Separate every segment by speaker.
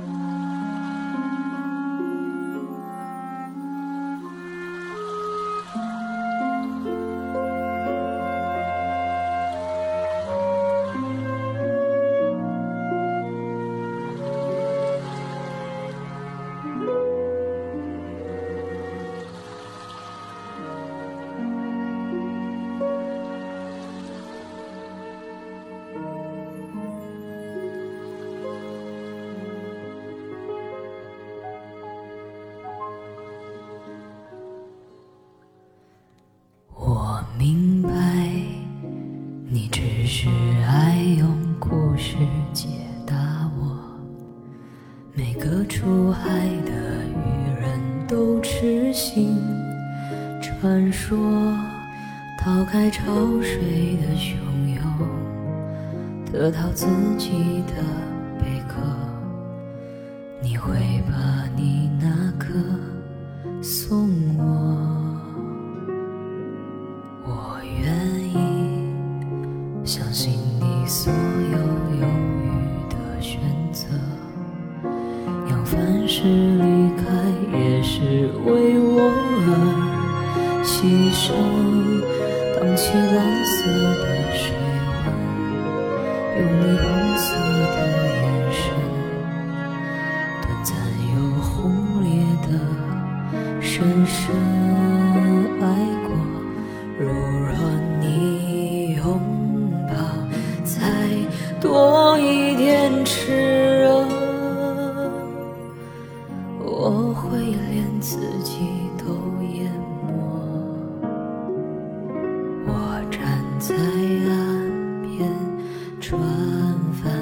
Speaker 1: Mm-hmm. 是爱用故事解答我。每个出海的渔人都痴心传说，逃开潮水的汹涌，得到自己的贝壳。你会把你那颗送我？是离开也是为我而牺牲。荡起蓝色的水纹，用你红色的眼神，短暂又轰烈的深深爱过。如若你拥抱再多一点炽在岸边，船帆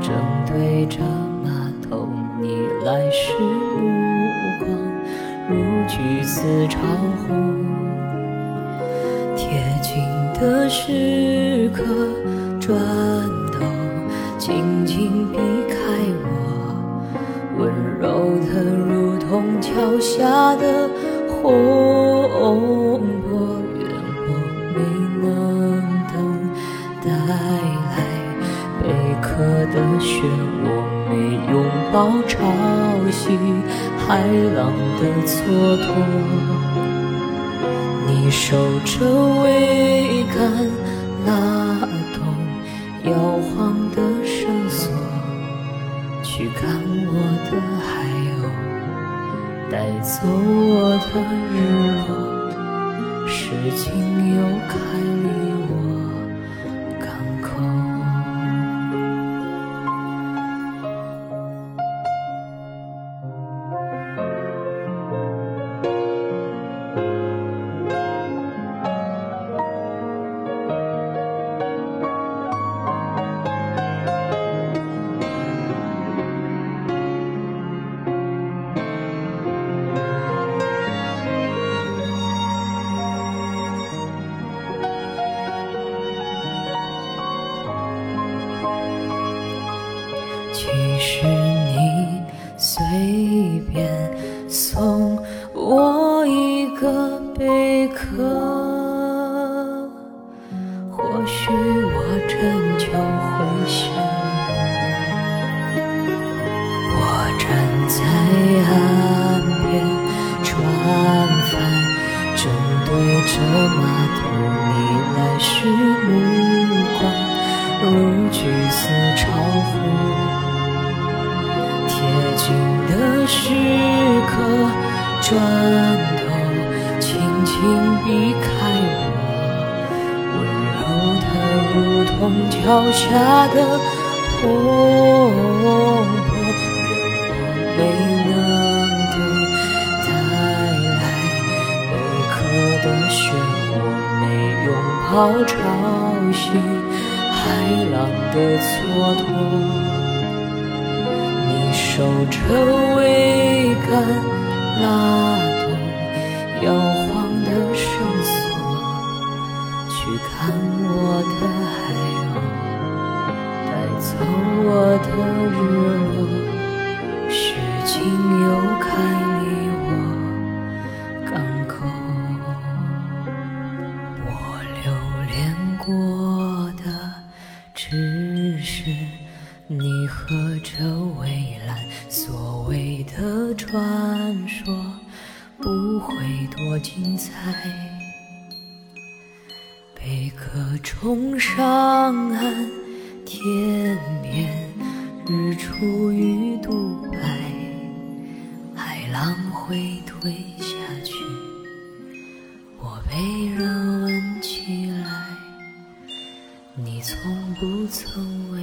Speaker 1: 正对着码头，你来时目光如炬似潮红。贴近的时刻，转头轻轻避开我，温柔的如同桥下的红拥抱潮汐海浪的蹉跎。你守着桅杆，拉动摇晃的绳索，去看我的海鸥，带走我的日落。时间又开离我贝壳，或许我真就会想。我站在岸边，船帆正对着码头，你来时目光如橘色潮红。贴近的时刻，转头请避开我，温柔的如同桥下的红波。愿我没能等带来贝壳的漩涡，没拥抱潮汐海浪的蹉跎。你守着桅杆，拉动摇我的海鸥，带走我的日落。时间又开离我港口，我留恋过的只是。你和这蔚蓝，所谓的传说不会多精彩。可冲上岸，天边日出与独白，海浪会退下去，我被人问起来。你从不曾问。